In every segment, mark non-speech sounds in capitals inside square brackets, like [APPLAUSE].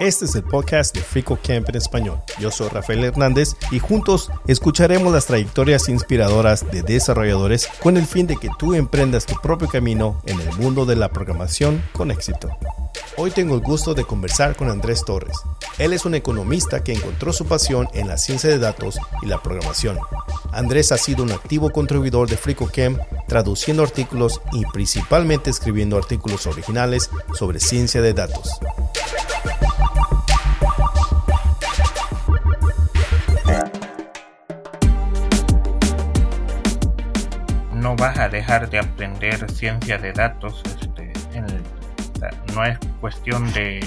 Este es el podcast de Frico Camp en español. Yo soy Rafael Hernández y juntos escucharemos las trayectorias inspiradoras de desarrolladores con el fin de que tú emprendas tu propio camino en el mundo de la programación con éxito. Hoy tengo el gusto de conversar con Andrés Torres. Él es un economista que encontró su pasión en la ciencia de datos y la programación. Andrés ha sido un activo contribuidor de FricoChem, traduciendo artículos y principalmente escribiendo artículos originales sobre ciencia de datos. No vas a dejar de aprender ciencia de datos este, en el no es cuestión de,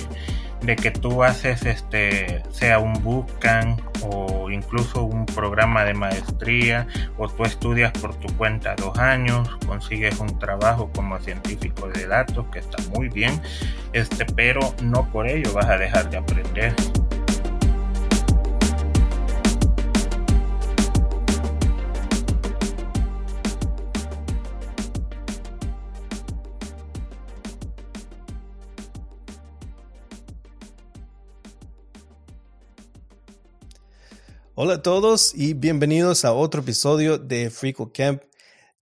que tú haces este sea un bootcamp o incluso un programa de maestría o tú estudias por tu cuenta dos años consigues un trabajo como científico de datos que está muy bien este pero no por ello vas a dejar de aprender Hola a todos y bienvenidos a otro episodio de Frico Camp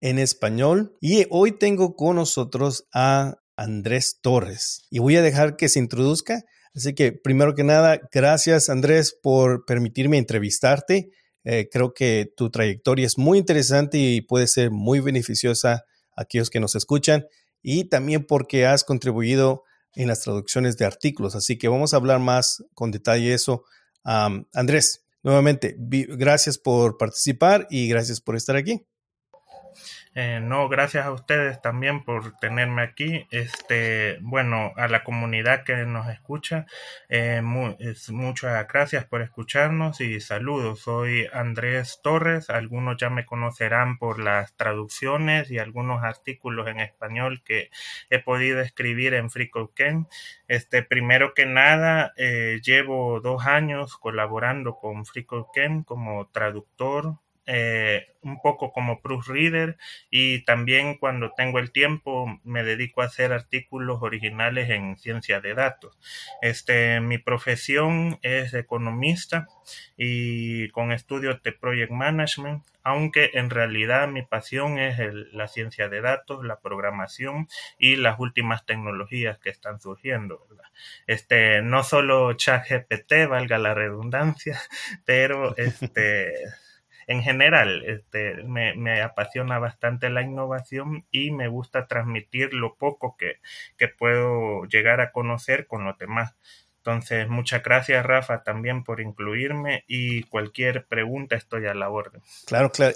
en español. Y hoy tengo con nosotros a Andrés Torres y voy a dejar que se introduzca. Así que primero que nada, gracias Andrés por permitirme entrevistarte. Eh, creo que tu trayectoria es muy interesante y puede ser muy beneficiosa a aquellos que nos escuchan y también porque has contribuido en las traducciones de artículos. Así que vamos a hablar más con detalle de eso. Andrés, Nuevamente, gracias por participar y gracias por estar aquí. Eh, no, gracias a ustedes también por tenerme aquí. Este, bueno, a la comunidad que nos escucha, eh, muchas gracias por escucharnos y saludos. Soy Andrés Torres. Algunos ya me conocerán por las traducciones y algunos artículos en español que he podido escribir en FreeCodeCamp. Este, primero que nada, eh, llevo dos años colaborando con FreeCodeCamp como traductor eh, un poco como proofreader y también cuando tengo el tiempo me dedico a hacer artículos originales en ciencia de datos. Este, mi profesión es economista y con estudios de project management, aunque en realidad mi pasión es la ciencia de datos, la programación y las últimas tecnologías que están surgiendo. Este, no solo ChatGPT, valga la redundancia, [LAUGHS] pero este en general, este, me, apasiona bastante la innovación y me gusta transmitir lo poco que, puedo llegar a conocer con los demás. Entonces, muchas gracias, Rafa, también por incluirme y cualquier pregunta estoy a la orden. Claro, claro.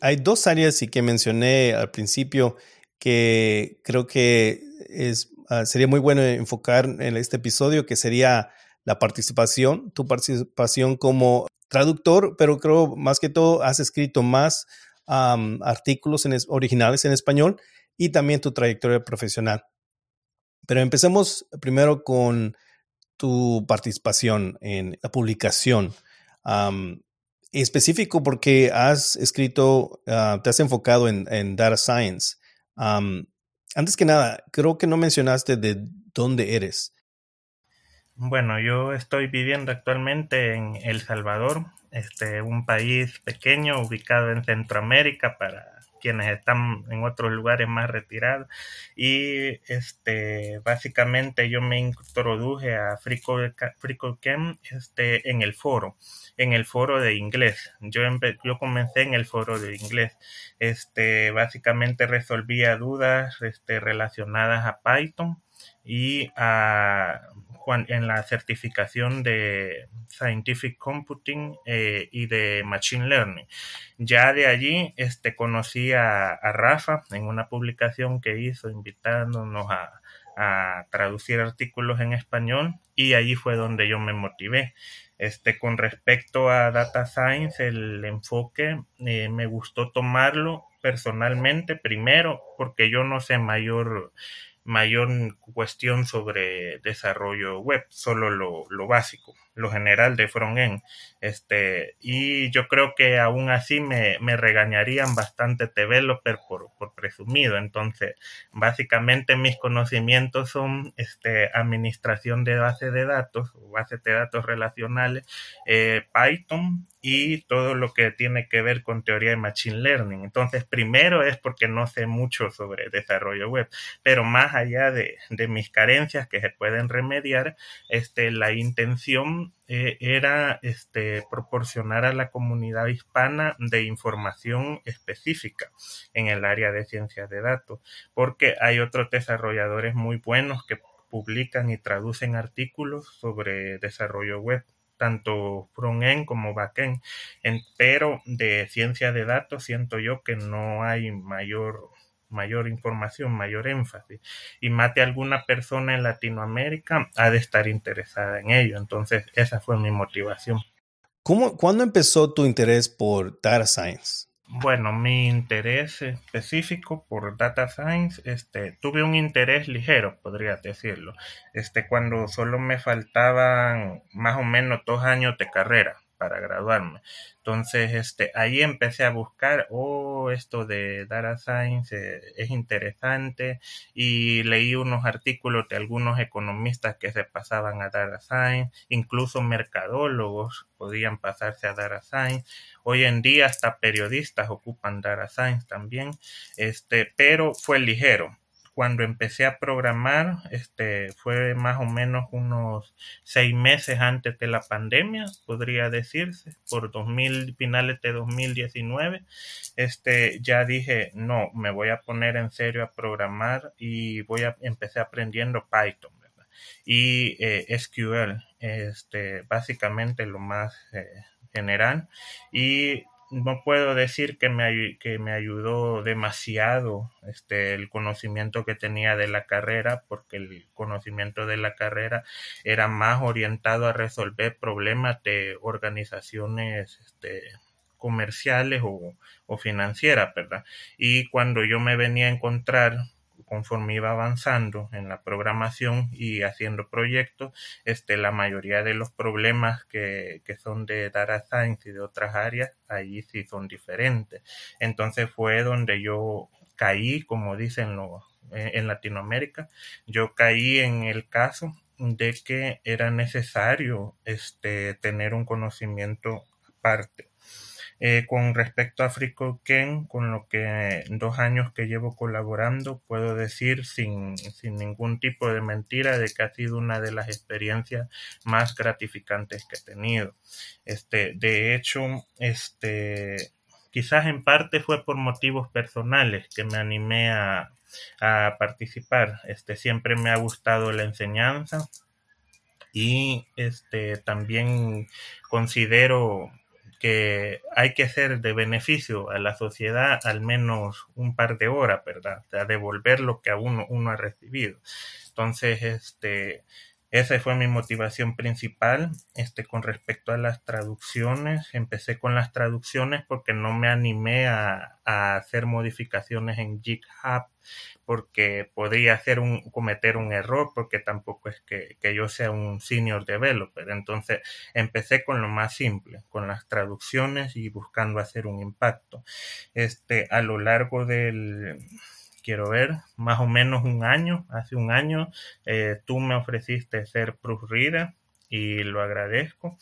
hay, dos áreas y que mencioné al principio que creo que es, ah, sería muy bueno enfocar en este episodio, que sería la participación, tu participación como traductor, pero creo más que todo has escrito más artículos originales en español y también tu trayectoria profesional. Pero empecemos primero con tu participación en la publicación. específico porque has escrito, ah, te has enfocado en, data science. antes que nada, creo que no mencionaste de dónde eres. Bueno, yo estoy viviendo actualmente en El Salvador, este, un país pequeño ubicado en Centroamérica para quienes están en otros lugares más retirados. Y este básicamente yo me introduje a FreeCodeCamp este en el foro en el foro de inglés. Yo yo comencé en el foro de inglés. Este básicamente resolvía dudas este relacionadas a Python y a en la certificación de Scientific Computing eh, y de Machine Learning. Ya de allí este, conocí a, Rafa en una publicación que hizo invitándonos a, traducir artículos en español y allí fue donde yo me motivé. Este, con respecto a Data Science, el enfoque eh, me gustó tomarlo personalmente primero porque yo no sé mayor mayor cuestión sobre desarrollo web, solo lo, básico. Lo general de frontend. Este, y yo creo que aún así me, me regañarían bastante developer por, por presumido. Entonces, básicamente mis conocimientos son este, administración de base de datos, bases de datos relacionales, eh, Python y todo lo que tiene que ver con teoría de Machine Learning. Entonces, primero es porque no sé mucho sobre desarrollo web, pero más allá de, de mis carencias que se pueden remediar, este, la intención eh, era este, proporcionar a la comunidad hispana de información específica en el área de ciencias de datos, porque hay otros desarrolladores muy buenos que publican y traducen artículos sobre desarrollo web tanto front-end como back-end, pero de ciencia de datos siento yo que no hay mayor mayor información, mayor énfasis y mate a alguna persona en Latinoamérica, ha de estar interesada en ello. Entonces, esa fue mi motivación. ¿Cómo, ¿Cuándo empezó tu interés por data science? Bueno, mi interés específico por data science, este, tuve un interés ligero, podría decirlo, este, cuando solo me faltaban más o menos dos años de carrera para graduarme. Entonces, este, ahí empecé a buscar, oh, esto de Data Science eh, es interesante y leí unos artículos de algunos economistas que se pasaban a Data Science, incluso mercadólogos podían pasarse a Data Science. Hoy en día hasta periodistas ocupan Data Science también, este, pero fue ligero cuando empecé a programar, este, fue más o menos unos seis meses antes de la pandemia, podría decirse, por 2000, finales de 2019, este, ya dije, no, me voy a poner en serio a programar y voy a empecé aprendiendo Python. Y eh, SQL, este, básicamente lo más eh, general. Y no puedo decir que me, que me ayudó demasiado este, el conocimiento que tenía de la carrera, porque el conocimiento de la carrera era más orientado a resolver problemas de organizaciones este, comerciales o, o financieras, ¿verdad? Y cuando yo me venía a encontrar conforme iba avanzando en la programación y haciendo proyectos, este, la mayoría de los problemas que, que son de data science y de otras áreas, allí sí son diferentes. Entonces fue donde yo caí, como dicen eh, en Latinoamérica, yo caí en el caso de que era necesario este, tener un conocimiento aparte eh, con respecto a FreeCodeCamp, con lo que dos años que llevo colaborando, puedo decir sin, sin ningún tipo de mentira de que ha sido una de las experiencias más gratificantes que he tenido. Este, de hecho, este, quizás en parte fue por motivos personales que me animé a, a participar. Este, siempre me ha gustado la enseñanza y este, también considero que hay que hacer de beneficio a la sociedad al menos un par de horas, ¿verdad? Devolver lo que a uno, uno ha recibido. Entonces, este, esa fue mi motivación principal. Este, con respecto a las traducciones, empecé con las traducciones porque no me animé a, hacer modificaciones en GitHub porque podría hacer un, cometer un error porque tampoco es que, que, yo sea un senior developer. Entonces empecé con lo más simple, con las traducciones y buscando hacer un impacto. Este, a lo largo del, quiero ver, más o menos un año, hace un año, eh, tú me ofreciste ser proofreader y lo agradezco.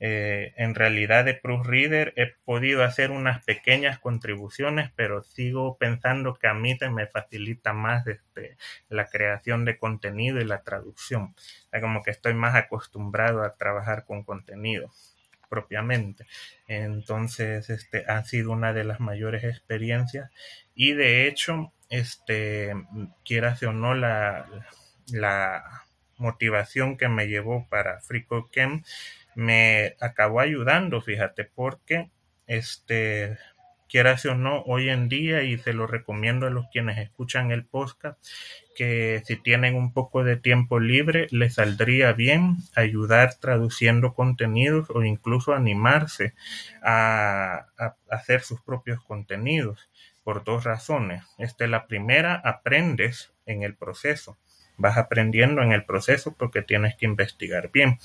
Eh, en realidad de Proofreader he podido hacer unas pequeñas contribuciones, pero sigo pensando que a mí me facilita más este, la creación de contenido y la traducción. como que estoy más acostumbrado a trabajar con contenido propiamente. Entonces, este ha sido una de las mayores experiencias y de hecho, este, quieras o no, la, la motivación que me llevó para FreeCodeCamp me acabó ayudando, fíjate, porque este quieras o no, hoy en día, y se lo recomiendo a los quienes escuchan el podcast, que si tienen un poco de tiempo libre, les saldría bien ayudar traduciendo contenidos o incluso animarse a, a hacer sus propios contenidos por dos razones. Esta es la primera, aprendes en el proceso vas aprendiendo en el proceso porque tienes que investigar bien.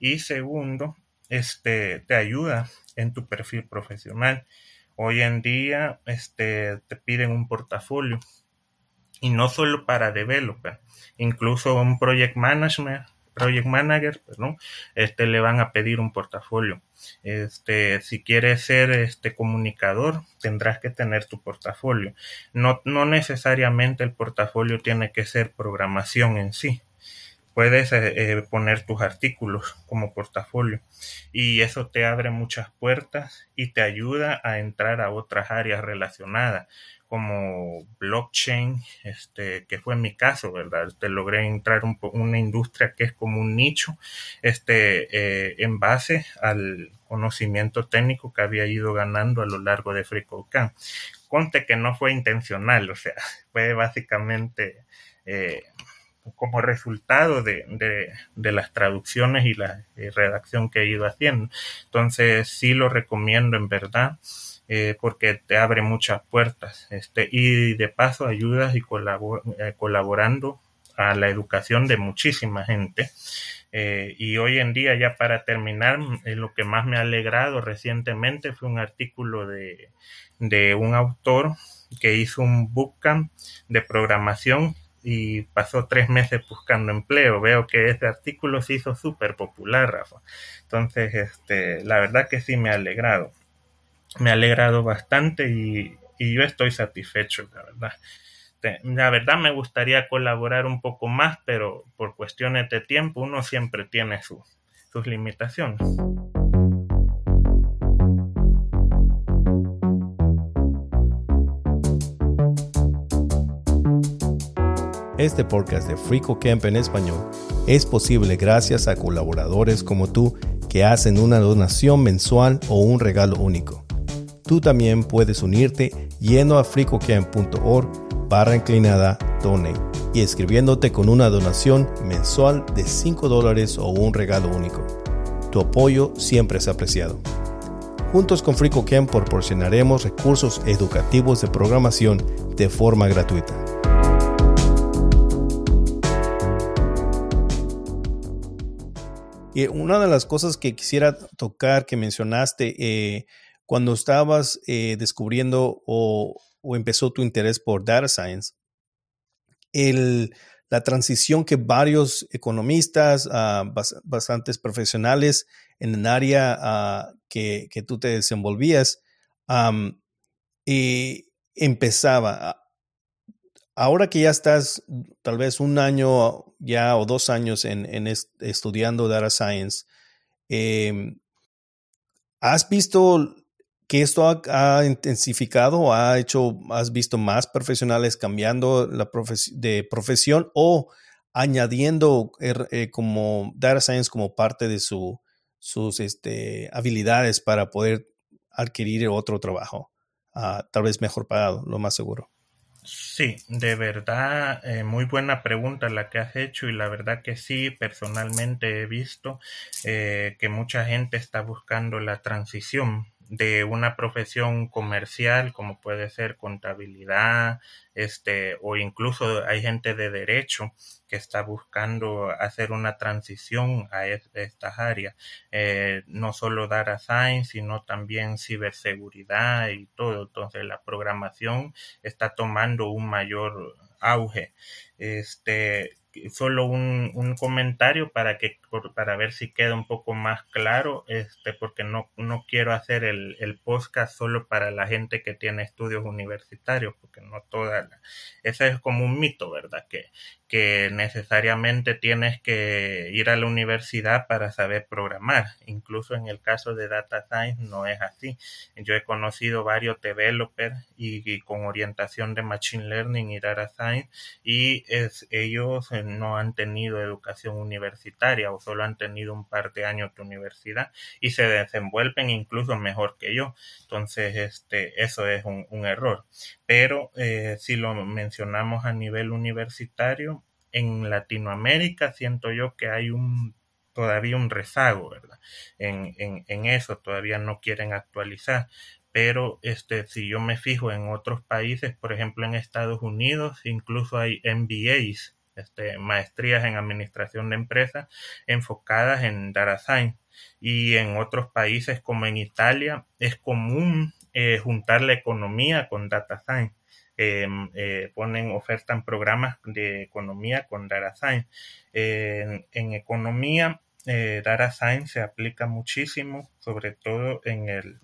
Y segundo, este, te ayuda en tu perfil profesional. Hoy en día este, te piden un portafolio y no solo para developer, incluso un project management, project manager, perdón, este le van a pedir un portafolio. Este, si quieres ser este comunicador, tendrás que tener tu portafolio. No, no necesariamente el portafolio tiene que ser programación en sí puedes eh, eh, poner tus artículos como portafolio y eso te abre muchas puertas y te ayuda a entrar a otras áreas relacionadas como blockchain, este, que fue mi caso, ¿verdad? Te logré entrar un una industria que es como un nicho, este, eh, en base al conocimiento técnico que había ido ganando a lo largo de FreeCodeCamp. Conte que no fue intencional, o sea, [LAUGHS] fue básicamente como resultado de, las traducciones y la eh, redacción que he ido haciendo. Entonces sí lo recomiendo en verdad. Eh, porque te abre muchas puertas este, y de paso ayudas y eh, colaborando a la educación de muchísima gente. y hoy en día, ya para terminar, lo que más me ha alegrado recientemente fue un artículo de, de un autor que hizo un bootcamp de programación y pasó tres meses buscando empleo. Veo que ese artículo se hizo súper popular, Rafa. Entonces, este, la verdad que sí me ha alegrado. Me ha alegrado bastante y, yo estoy satisfecho, la verdad. La verdad me gustaría colaborar un poco más, pero por cuestiones de tiempo uno siempre tiene sus limitaciones. Este podcast de Frico Camp en español es posible gracias a colaboradores como tú que hacen una donación mensual o un regalo único. Tú también puedes unirte yendo a fricocamp.org barra inclinada donate y escribiéndote con una donación mensual de 5 dólares o un regalo único. Tu apoyo siempre es apreciado. Juntos con FricoCamp proporcionaremos recursos educativos de programación de forma gratuita. Una de las cosas que quisiera tocar, que mencionaste, eh, cuando estabas eh, descubriendo o, empezó tu interés por data science, el, la transición que varios economistas, uh, bastantes profesionales en el área uh, que, tú te desenvolvías, um, y empezaba ahora que ya estás tal vez un año ya o dos años en, estudiando Data Science, em, ¿has visto que esto ha, intensificado, ha hecho, has visto más profesionales cambiando la de profesión o añadiendo er, eh, como Data Science como parte de su, sus este, habilidades para poder adquirir otro trabajo, ah, tal vez mejor pagado, lo más seguro? Sí, de verdad, eh, muy buena pregunta la que has hecho y la verdad que sí, personalmente he visto eh, que mucha gente está buscando la transición de una profesión comercial como puede ser contabilidad, este, o incluso hay gente de derecho que está buscando hacer una transición a estas áreas, eh, no solo data science, sino también ciberseguridad y todo. Entonces la programación está tomando un mayor auge. Este, solo un, un, comentario para que para ver si queda un poco más claro este porque no, no quiero hacer el, el podcast solo para la gente que tiene estudios universitarios porque no toda la, ese es como un mito verdad que que necesariamente tienes que ir a la universidad para saber programar. Incluso en el caso de Data Science no es así. Yo he conocido varios developers y, con orientación de Machine Learning y Data Science y ellos eh, no han tenido educación universitaria o solo han tenido un par de años de universidad y se desenvuelven incluso mejor que yo. Entonces, este, eso es un, error. Pero eh, si lo mencionamos a nivel universitario, en Latinoamérica siento yo que hay un todavía un rezago, ¿verdad? En, en, en eso todavía no quieren actualizar. Pero este, si yo me fijo en otros países, por ejemplo en Estados Unidos, incluso hay MBAs este, maestrías en administración de empresas enfocadas en data science. Y en otros países como en Italia es común eh, juntar la economía con data science. Em, eh, ponen, ofertan programas de economía con data science. en, en economía, data science se aplica muchísimo, sobre todo en el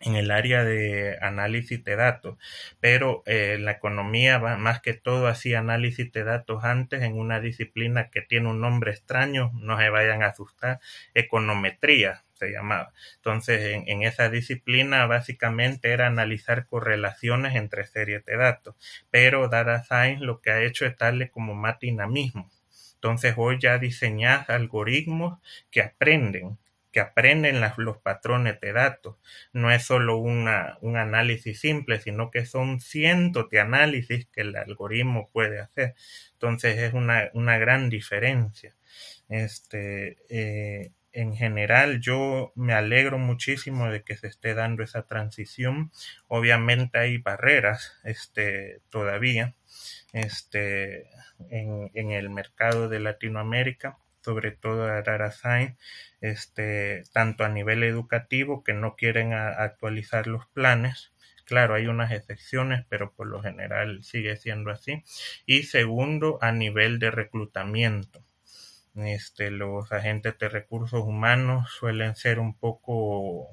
en el área de análisis de datos, pero eh, la economía más que todo hacía análisis de datos antes en una disciplina que tiene un nombre extraño, no se vayan a asustar, econometría se llamaba. Entonces, en, en esa disciplina básicamente era analizar correlaciones entre series de datos, pero Data Science lo que ha hecho es darle como más dinamismo. Entonces, hoy ya diseñar algoritmos que aprenden que aprenden los patrones de datos. No es solo una, un análisis simple, sino que son cientos de análisis que el algoritmo puede hacer. Entonces es una, una gran diferencia. Este, eh, en general yo me alegro muchísimo de que se esté dando esa transición. Obviamente hay barreras este, todavía este, en, en el mercado de Latinoamérica sobre todo a Science, este, tanto a nivel educativo que no quieren actualizar los planes. Claro, hay unas excepciones, pero por lo general sigue siendo así. Y segundo, a nivel de reclutamiento. Este, los agentes de recursos humanos suelen ser un poco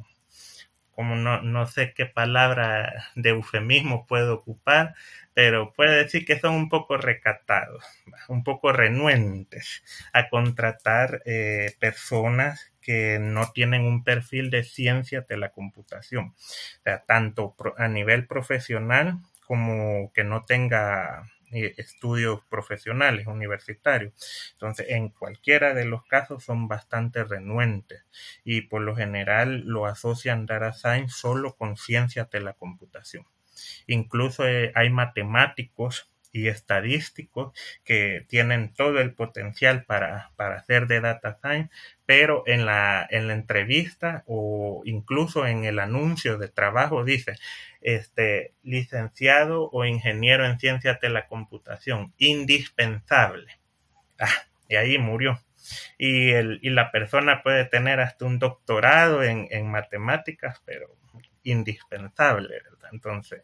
como no, no sé qué palabra de eufemismo puedo ocupar, pero puede decir que son un poco recatados, un poco renuentes a contratar eh, personas que no tienen un perfil de ciencia de la computación, o sea, tanto a nivel profesional como que no tenga estudios profesionales, universitarios. Entonces, en cualquiera de los casos son bastante renuentes y por lo general lo asocian data science solo con ciencias de la computación. Incluso eh, hay matemáticos y estadísticos que tienen todo el potencial para, para hacer de data science, pero en la, en la entrevista o incluso en el anuncio de trabajo dice, este, licenciado o ingeniero en ciencias de la computación, indispensable. Ah, y ahí murió. Y, el, y la persona puede tener hasta un doctorado en, en matemáticas, pero indispensable, ¿verdad? Entonces,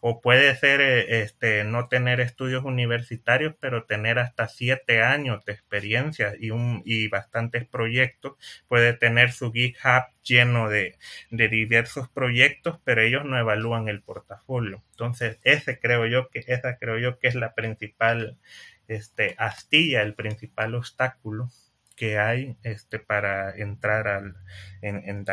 o puede ser eh, este, no tener estudios universitarios, pero tener hasta siete años de experiencia y, un, y bastantes proyectos. Puede tener su GitHub lleno de, de diversos proyectos, pero ellos no evalúan el portafolio. Entonces, ese creo yo que, esa creo yo que es la principal este, astilla, el principal obstáculo que hay este, para entrar al, en, en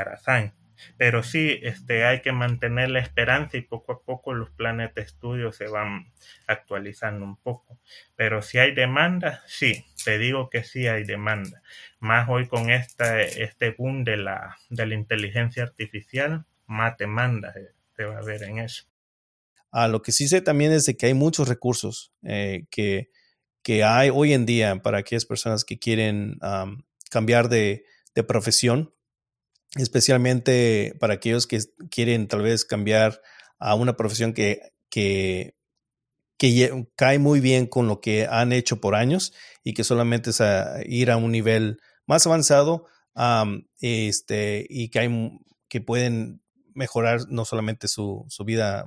pero sí, este, hay que mantener la esperanza y poco a poco los planes de estudio se van actualizando un poco. Pero si hay demanda, sí, te digo que sí hay demanda. Más hoy con esta, este boom de la, de la inteligencia artificial, más demanda se va a ver en eso. Ah, lo que sí sé también es de que hay muchos recursos eh, que, que hay hoy en día para aquellas personas que quieren cambiar de, de profesión especialmente para aquellos que quieren tal vez cambiar a una profesión que, que, cae muy bien con lo que han hecho por años y que solamente es ir a un nivel más avanzado este, y que, hay, que pueden mejorar no solamente su, su vida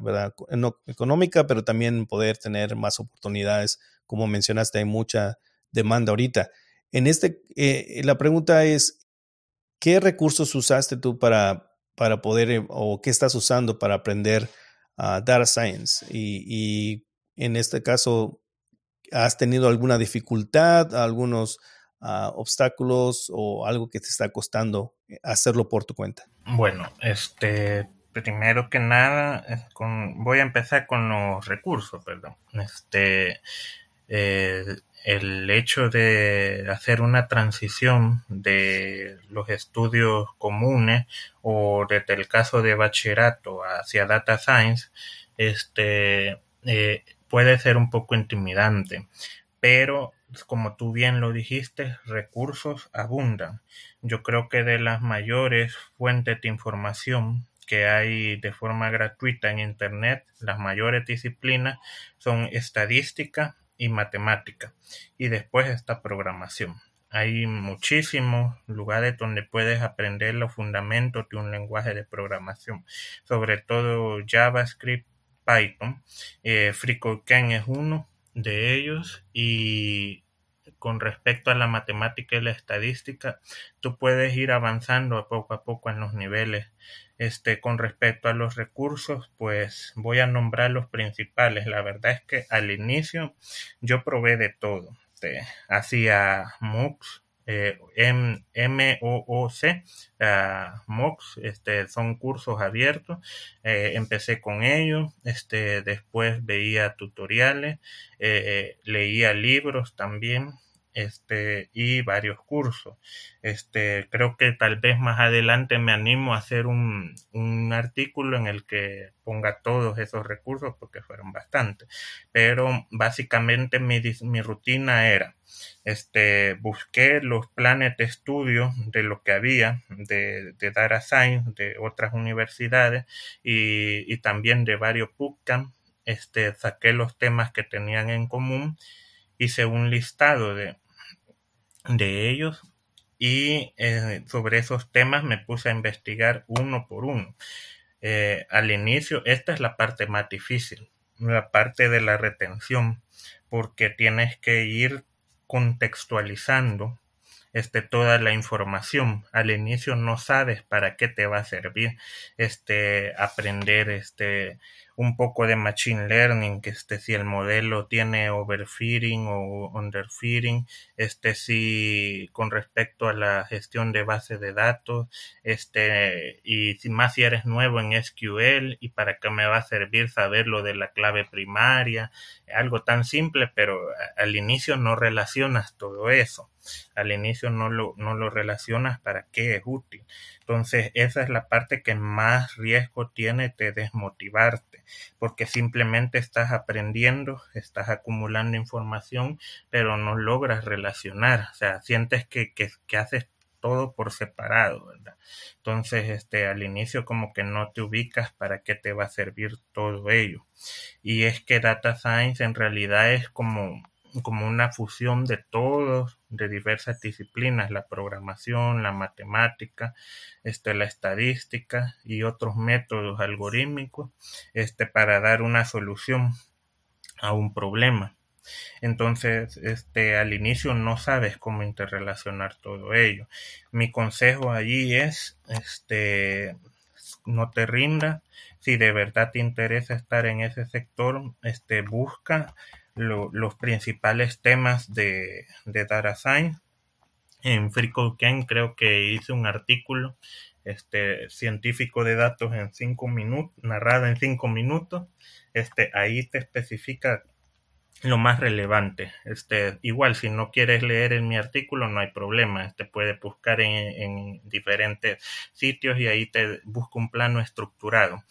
económica, pero también poder tener más oportunidades. Como mencionaste, hay mucha demanda ahorita. En este, eh, la pregunta es, ¿Qué recursos usaste tú para, para poder, eh, o qué estás usando para aprender uh, data science? Y, en este caso, ¿has tenido alguna dificultad, algunos uh, obstáculos o algo que te está costando eh, hacerlo por tu cuenta? Bueno, este, primero que nada, con, voy a empezar con los recursos, perdón. Este, el hecho de hacer una transición de los estudios comunes o desde el caso de bachillerato hacia data science, este, eh, puede ser un poco intimidante, pero como tú bien lo dijiste, recursos abundan. Yo creo que de las mayores fuentes de información que hay de forma gratuita en Internet, las mayores disciplinas son estadística, y matemática. Y después está programación. Hay muchísimos lugares donde puedes aprender los fundamentos de un lenguaje de programación, sobre todo JavaScript, Python. Eh, FreeCodeCamp es uno de ellos y con respecto a la matemática y la estadística, tú puedes ir avanzando poco a poco en los niveles. Este, con respecto a los recursos, pues voy a nombrar los principales. La verdad es que al inicio yo probé de todo. Hacía MOOCs, eh, M-O-O-C, MOOCs, este, son cursos abiertos. Eh, empecé con ellos, este, después veía tutoriales, eh, leía libros también, este, y varios cursos. Este, creo que tal vez más adelante me animo a hacer un, un artículo en el que ponga todos esos recursos porque fueron bastantes. Pero básicamente mi, mi rutina era, este, busqué los planes de estudio de lo que había de, de Data Science de otras universidades y, y también de varios bootcamps. Este, saqué los temas que tenían en común hice un listado de, de ellos y eh, sobre esos temas me puse a investigar uno por uno. Eh, al inicio, esta es la parte más difícil, la parte de la retención, porque tienes que ir contextualizando este, toda la información. Al inicio no sabes para qué te va a servir este, aprender este, un poco de machine learning, que este si el modelo tiene overfitting o underfitting, este si con respecto a la gestión de base de datos, este y si más si eres nuevo en SQL y para qué me va a servir saber lo de la clave primaria, algo tan simple, pero al inicio no relacionas todo eso. Al inicio no lo, no lo relacionas para qué es útil. Entonces, esa es la parte que más riesgo tiene de desmotivarte, porque simplemente estás aprendiendo, estás acumulando información, pero no logras relacionar, o sea, sientes que, que, que haces todo por separado, ¿verdad? Entonces, este, al inicio como que no te ubicas para qué te va a servir todo ello. Y es que Data Science en realidad es como como una fusión de todos, de diversas disciplinas, la programación, la matemática, este, la estadística y otros métodos algorítmicos, este, para dar una solución a un problema. Entonces, este, al inicio no sabes cómo interrelacionar todo ello. Mi consejo allí es, este, no te rindas. Si de verdad te interesa estar en ese sector, este, busca los principales temas de, de Data Science. En FreeCodeCamp creo que hice un artículo este, científico de datos en cinco minutos, narrado en cinco minutos. Este, ahí te especifica lo más relevante. Este, igual, si no quieres leer en mi artículo, no hay problema. Este puede buscar en, en diferentes sitios y ahí te busca un plano estructurado.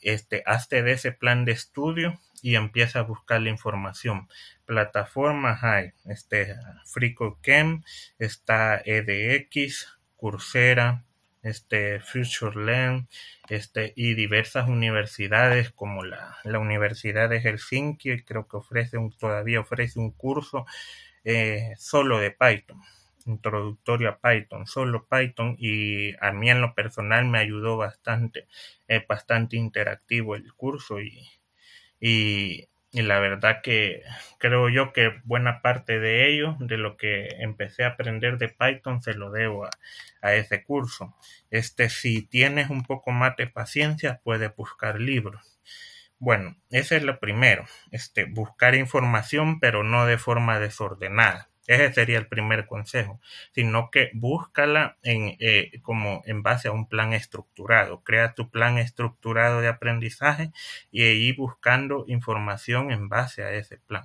Este, hazte de ese plan de estudio y empieza a buscar la información. Plataformas hay, este, FreeCodeCamp, está EDX, Coursera, este, FutureLearn, este, y diversas universidades como la, la Universidad de Helsinki, creo que ofrece un, todavía ofrece un curso eh, solo de Python introductorio a Python, solo Python y a mí en lo personal me ayudó bastante, es bastante interactivo el curso y, y, la verdad que creo yo que buena parte de ello, de lo que empecé a aprender de Python, se lo debo a, a ese curso. Este, si tienes un poco más de paciencia, puedes buscar libros. Bueno, ese es lo primero, este, buscar información, pero no de forma desordenada. Ese sería el primer consejo, sino que búscala en, eh, como en base a un plan estructurado. Crea tu plan estructurado de aprendizaje y ahí buscando información en base a ese plan.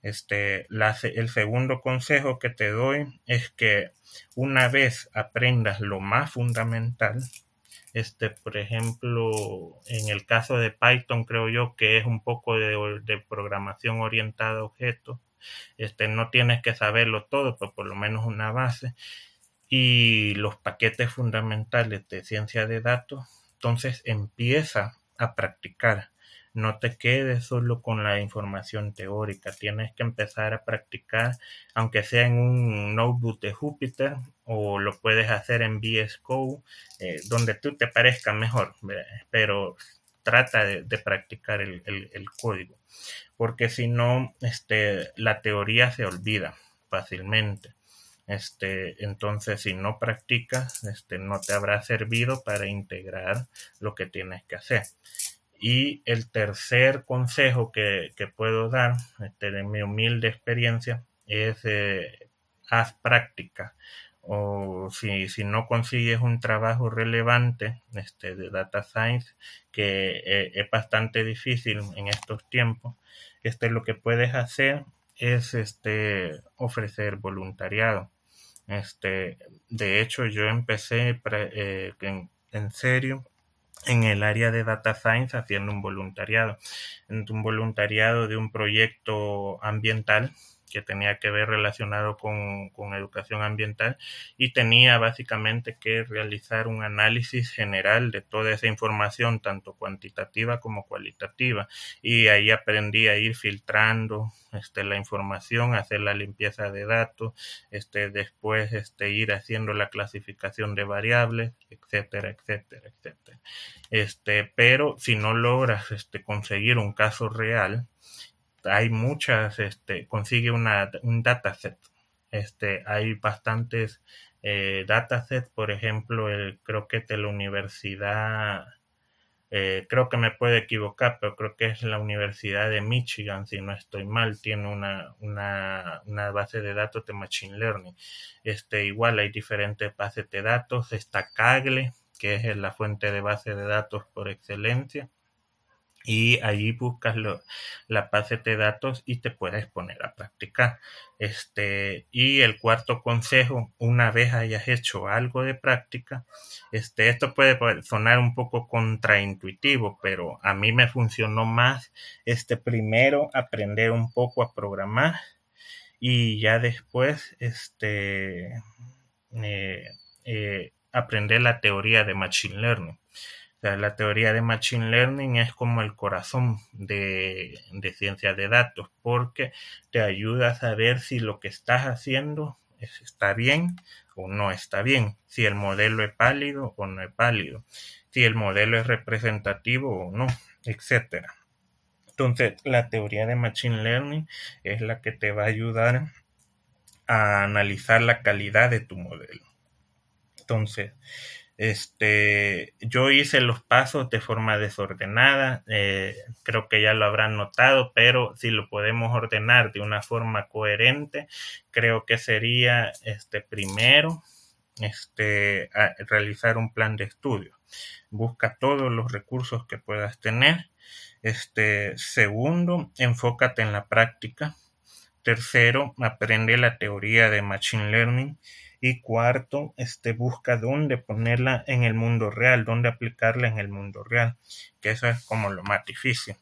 Este, el segundo consejo que te doy es que una vez aprendas lo más fundamental, este, por ejemplo, en el caso de Python creo yo que es un poco de, de programación orientada a objetos, este, no tienes que saberlo todo, pero por lo menos una base. Y los paquetes fundamentales de ciencia de datos, entonces empieza a practicar. no te quedes solo con la información teórica, tienes que empezar a practicar, aunque sea en un notebook de Jupyter o lo puedes hacer en VS Code, eh, donde tú te parezca mejor, pero trata de, practicar el, código, porque si no, este, la teoría se olvida fácilmente. Este, entonces, si no practicas, este, no te habrá servido para integrar lo que tienes que hacer. Y el tercer consejo que, puedo dar, este, de mi humilde experiencia, es eh, haz práctica. O si, si, no consigues un trabajo relevante este, de data science, que eh, es bastante difícil en estos tiempos, este, lo que puedes hacer es este, ofrecer voluntariado. Este, de hecho, yo empecé eh, en serio en el área de data science haciendo un voluntariado, un voluntariado de un proyecto ambiental que tenía que ver relacionado con, educación ambiental y tenía básicamente que realizar un análisis general de toda esa información, tanto cuantitativa como cualitativa. Y ahí aprendí a ir filtrando este, la información, hacer la limpieza de datos, este, después este, ir haciendo la clasificación de variables, etcétera, etcétera, etcétera. Este, pero si no logras este, conseguir un caso real, hay muchas, este, consigue una, un dataset. Este, hay bastantes eh, datasets, por ejemplo, el, creo que de la universidad, eh, creo que me puedo equivocar, pero creo que es la Universidad de Michigan, si no estoy mal, tiene una, una, una base de datos de Machine Learning. Este, igual hay diferentes bases de datos, está Kaggle, que es la fuente de base de datos por excelencia y allí buscas la base de datos y te puedes poner a practicar. Este, y el cuarto consejo, una vez hayas hecho algo de práctica, este, esto puede sonar un poco contraintuitivo, pero a mí me funcionó más este primero aprender un poco a programar y ya después este, eh, eh, aprender la teoría de Machine Learning la teoría de Machine Learning es como el corazón de, de ciencia de datos porque te ayuda a saber si lo que estás haciendo está bien o no está bien, si el modelo es pálido o no es pálido, si el modelo es representativo o no, etc. Entonces, la teoría de Machine Learning es la que te va a ayudar a analizar la calidad de tu modelo. Entonces, este, yo hice los pasos de forma desordenada, eh, creo que ya lo habrán notado, pero si lo podemos ordenar de una forma coherente, creo que sería este primero este, realizar un plan de estudio. Busca todos los recursos que puedas tener. Este, segundo, enfócate en la práctica. Tercero, aprende la teoría de Machine Learning. Y cuarto, este, busca dónde ponerla en el mundo real, dónde aplicarla en el mundo real, que eso es como lo más difícil.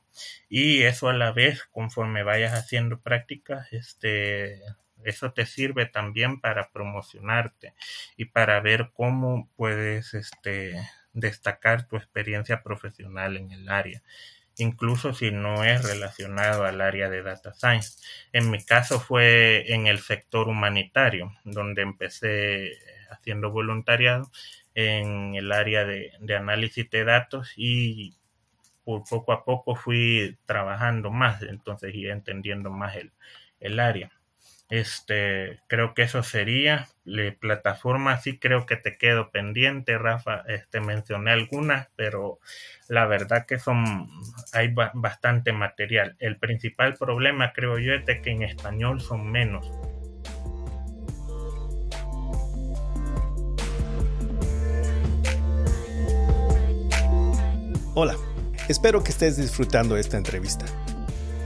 Y eso a la vez, conforme vayas haciendo prácticas, este, eso te sirve también para promocionarte y para ver cómo puedes este, destacar tu experiencia profesional en el área incluso si no es relacionado al área de data science. En mi caso fue en el sector humanitario, donde empecé haciendo voluntariado en el área de, análisis de datos y por poco a poco fui trabajando más, entonces y entendiendo más el, el área. Este, creo que eso sería. La plataforma sí creo que te quedo pendiente, Rafa. Este, mencioné algunas, pero la verdad que son, hay bastante material. El principal problema creo yo es que en español son menos. Hola, espero que estés disfrutando esta entrevista.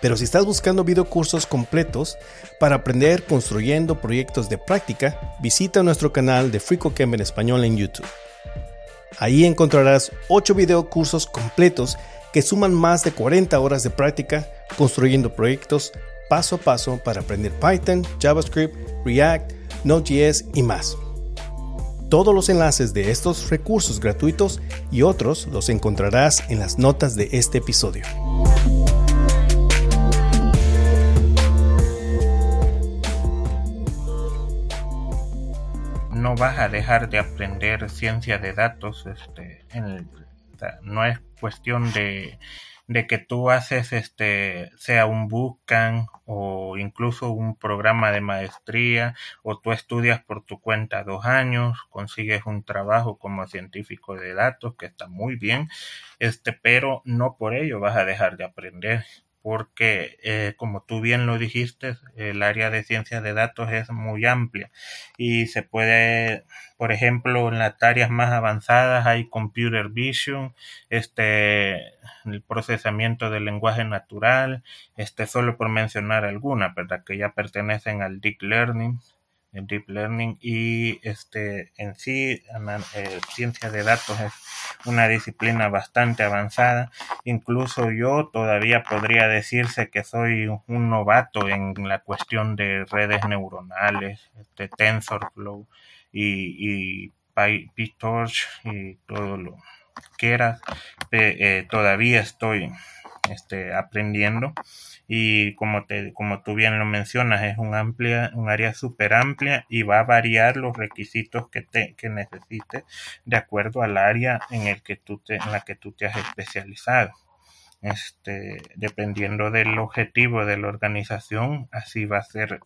Pero si estás buscando videocursos completos para aprender construyendo proyectos de práctica, visita nuestro canal de FreeCodeCamp en español en YouTube. Ahí encontrarás 8 videocursos completos que suman más de 40 horas de práctica construyendo proyectos paso a paso para aprender Python, JavaScript, React, Node.js y más. Todos los enlaces de estos recursos gratuitos y otros los encontrarás en las notas de este episodio. No vas a dejar de aprender ciencia de datos. Este, no es cuestión de, que tú haces este sea un bootcamp o incluso un programa de maestría o tú estudias por tu cuenta dos años consigues un trabajo como científico de datos que está muy bien este pero no por ello vas a dejar de aprender porque, eh, como tú bien lo dijiste, el área de ciencia de datos es muy amplia y se puede, por ejemplo, en las áreas más avanzadas hay computer vision, este, el procesamiento del lenguaje natural, este, solo por mencionar algunas, ¿verdad? Que ya pertenecen al deep learning en deep learning y este en sí eh, ciencia de datos es una disciplina bastante avanzada. Incluso yo todavía podría decirse que soy un novato en la cuestión de redes neuronales este TensorFlow y, y PyTorch y todo lo que era eh, todavía estoy este, aprendiendo y como, te, como tú bien lo mencionas, es un, amplia, un área súper amplia y va a variar los requisitos que, te, que necesites de acuerdo al área en, el que tú te, en la que tú te has especializado. Este, dependiendo del objetivo de la organización, así va a ser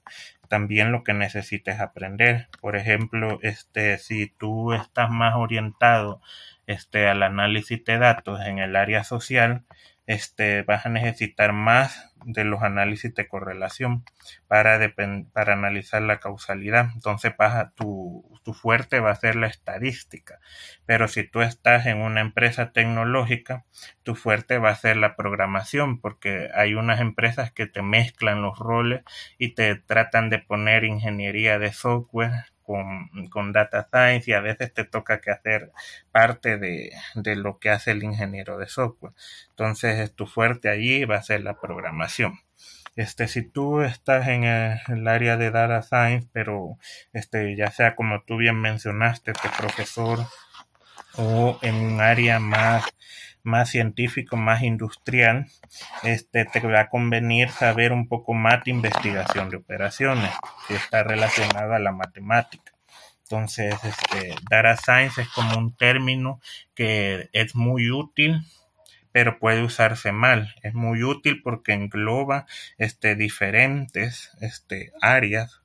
también lo que necesites aprender. Por ejemplo, este, si tú estás más orientado este, al análisis de datos en el área social, este, vas a necesitar más de los análisis de correlación para, para analizar la causalidad. Entonces, tu, tu fuerte va a ser la estadística. Pero si tú estás en una empresa tecnológica, tu fuerte va a ser la programación, porque hay unas empresas que te mezclan los roles y te tratan de poner ingeniería de software con, data science y a veces te toca que hacer parte de, lo que hace el ingeniero de software. Entonces, tu fuerte allí va a ser la programación. Este, si tú estás en el, área de data science, pero este, ya sea como tú bien mencionaste, tu profesor o en un área más más científico, más industrial, este, te va a convenir saber un poco más de investigación de operaciones, que está relacionada a la matemática. Entonces, este, data science es como un término que es muy útil, pero puede usarse mal. Es muy útil porque engloba este, diferentes este, áreas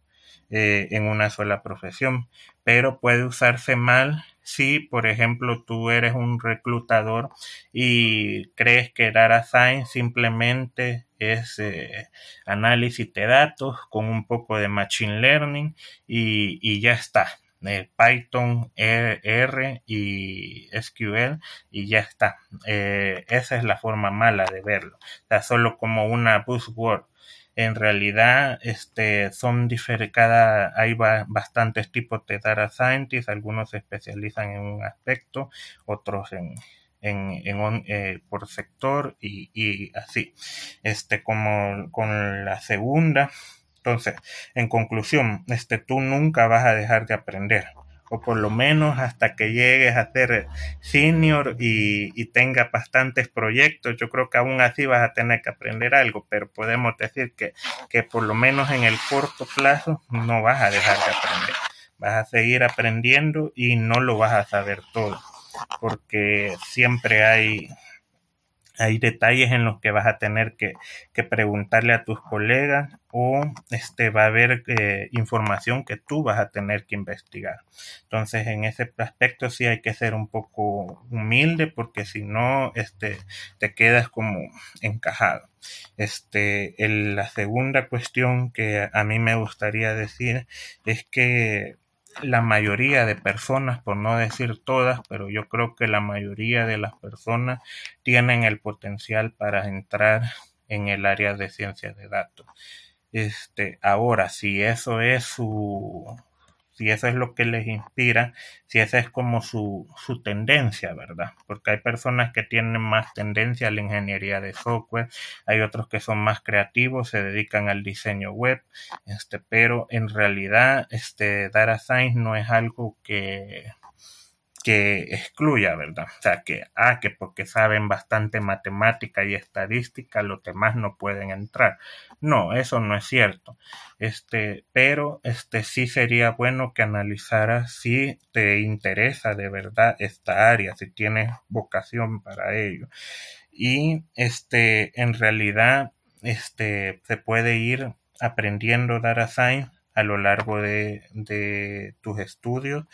eh, en una sola profesión, pero puede usarse mal si, por ejemplo, tú eres un reclutador y crees que Data Science simplemente es eh, análisis de datos con un poco de Machine Learning y, ya está. Eh, Python, R, y SQL y ya está. Eh, esa es la forma mala de verlo. O solo como una buzzword en realidad este, son diferentes, hay bastantes tipos de data scientists, algunos se especializan en un aspecto, otros en, en, eh, por sector y, y, así. Este, como con la segunda. Entonces, en conclusión, este, tú nunca vas a dejar de aprender o por lo menos hasta que llegues a ser senior y, y tengas bastantes proyectos. Yo creo que aún así vas a tener que aprender algo, pero podemos decir que, que por lo menos en el corto plazo no vas a dejar de aprender. Vas a seguir aprendiendo y no lo vas a saber todo, porque siempre hay hay detalles en los que vas a tener que, preguntarle a tus colegas o este, va a haber eh, información que tú vas a tener que investigar. Entonces, en ese aspecto sí hay que ser un poco humilde porque si no, este, te quedas como encajado. Este, la segunda cuestión que a mí me gustaría decir es que la mayoría de personas, por no decir todas, pero yo creo que la mayoría de las personas tienen el potencial para entrar en el área de ciencia de datos. Este, ahora, si eso es su, si eso es lo que les inspira, si esa es como su, su, tendencia, ¿verdad? Porque hay personas que tienen más tendencia a la ingeniería de software, hay otros que son más creativos, se dedican al diseño web, este, pero en realidad, este, data science no es algo que, que excluya, ¿verdad? O sea, que, ah, que porque saben bastante matemática y estadística, los demás no pueden entrar. No, eso no es cierto. Este, pero este sí sería bueno que analizaras si te interesa de verdad esta área, si tienes vocación para ello. Y este, en realidad, este, se puede ir aprendiendo data science a lo largo de, tus estudios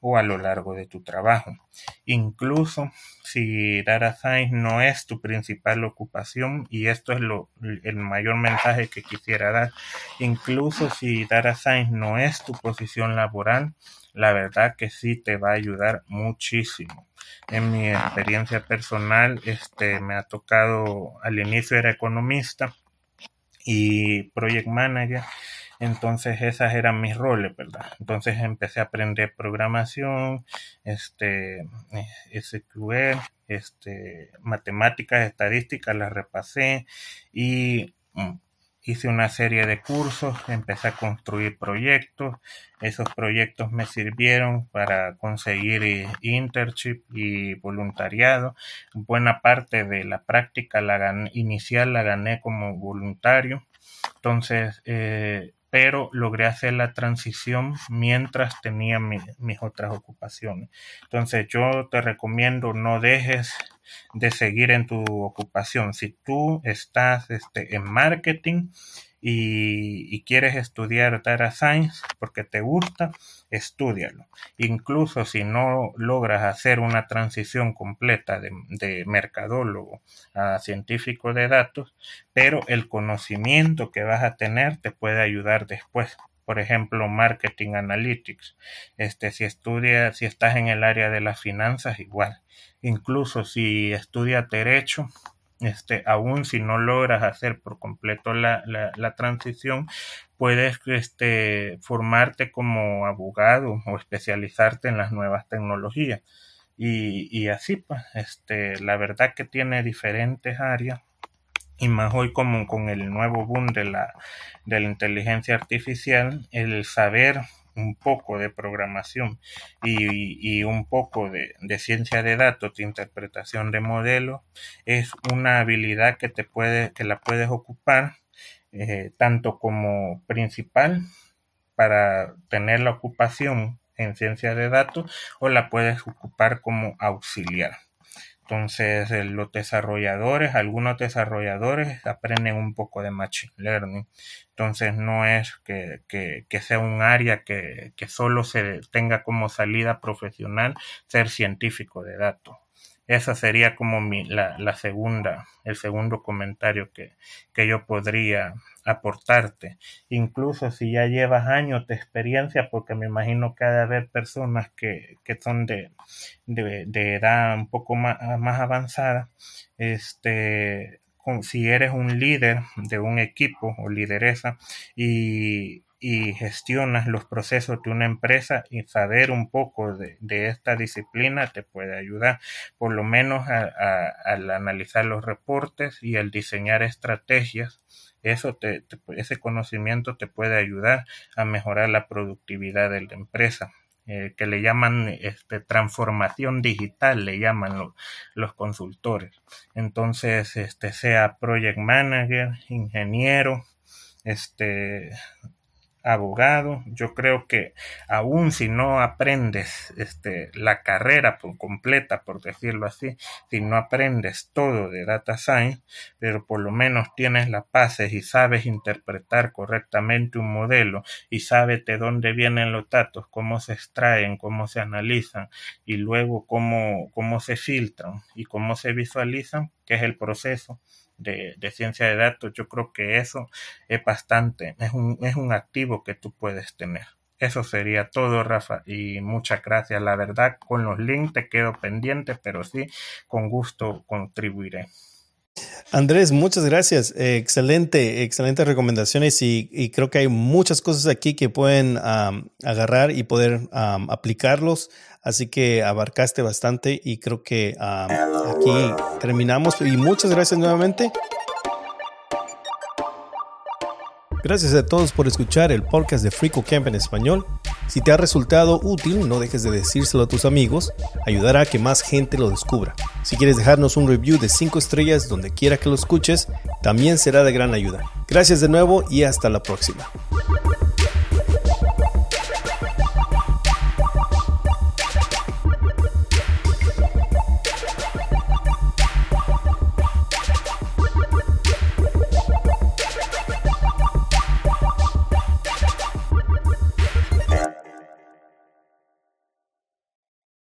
o a lo largo de tu trabajo. Incluso si Data Science no es tu principal ocupación, y esto es lo, el mayor mensaje que quisiera dar, incluso si Data Science no es tu posición laboral, la verdad que sí te va a ayudar muchísimo. En mi experiencia personal, este, me ha tocado, al inicio era economista y project manager, entonces esas eran mis roles, ¿verdad? Entonces empecé a aprender programación, este, SQL, este, matemáticas, estadísticas, las repasé y mm, hice una serie de cursos, empecé a construir proyectos, esos proyectos me sirvieron para conseguir eh, internship y voluntariado. Buena parte de la práctica la inicial la gané como voluntario. Entonces, eh, pero logré hacer la transición mientras tenía mis otras ocupaciones. Entonces yo te recomiendo no dejes de seguir en tu ocupación. Si tú estás este, en marketing, y, quieres estudiar data science porque te gusta, estudialo. Incluso si no logras hacer una transición completa de, de mercadólogo a científico de datos, pero el conocimiento que vas a tener te puede ayudar después por ejemplo, marketing analytics. Este, si estudias, si estás en el área de las finanzas, igual. Incluso si estudias derecho, este, aún si no logras hacer por completo la, transición, puedes este, formarte como abogado o especializarte en las nuevas tecnologías. Y, así, pues, este, la verdad que tiene diferentes áreas y más hoy como con el nuevo boom de la inteligencia artificial, el saber un poco de programación y, un poco de, ciencia de datos, de interpretación de modelos, es una habilidad que te puede, que la puedes ocupar eh, tanto como principal para tener la ocupación en ciencia de datos o la puedes ocupar como auxiliar. Entonces, eh, los desarrolladores, algunos desarrolladores aprenden un poco de Machine Learning. Entonces, no es que, sea un área que, solo se tenga como salida profesional ser científico de datos. Esa sería como mi, la, la segunda, el segundo comentario que, que yo podría aportarte. Incluso si ya llevas años de experiencia, porque me imagino que ha de haber personas que, que son de, de, edad un poco más, más avanzada, este, si eres un líder de un equipo o lideresa y, y gestionas los procesos de una empresa y saber un poco de, esta disciplina te puede ayudar, por lo menos al analizar los reportes y al diseñar estrategias. Eso te, ese conocimiento te puede ayudar a mejorar la productividad de la empresa. Eh, que le llaman este, transformación digital, le llaman los consultores. Entonces, este, sea project manager, ingeniero, este, abogado, yo creo que aún si no aprendes este, la carrera por completa, por decirlo así, si no aprendes todo de data science, pero por lo menos tienes las bases y sabes interpretar correctamente un modelo y sabes de dónde vienen los datos, cómo se extraen, cómo se analizan y luego cómo, cómo se filtran y cómo se visualizan, que es el proceso de, ciencia de datos, yo creo que eso es bastante, es un, es un activo que tú puedes tener. Eso sería todo, Rafa, y muchas gracias. La verdad, con los links te quedo pendiente, pero sí, con gusto contribuiré. Andrés, muchas gracias. Excelente, excelentes recomendaciones y, creo que hay muchas cosas aquí que pueden agarrar y poder aplicarlos. Así que abarcaste bastante y creo que aquí terminamos. Y muchas gracias nuevamente. Gracias a todos por escuchar el podcast de Frico Camp en español. Si te ha resultado útil, no dejes de decírselo a tus amigos, ayudará a que más gente lo descubra. Si quieres dejarnos un review de 5 estrellas donde quiera que lo escuches, también será de gran ayuda. Gracias de nuevo y hasta la próxima.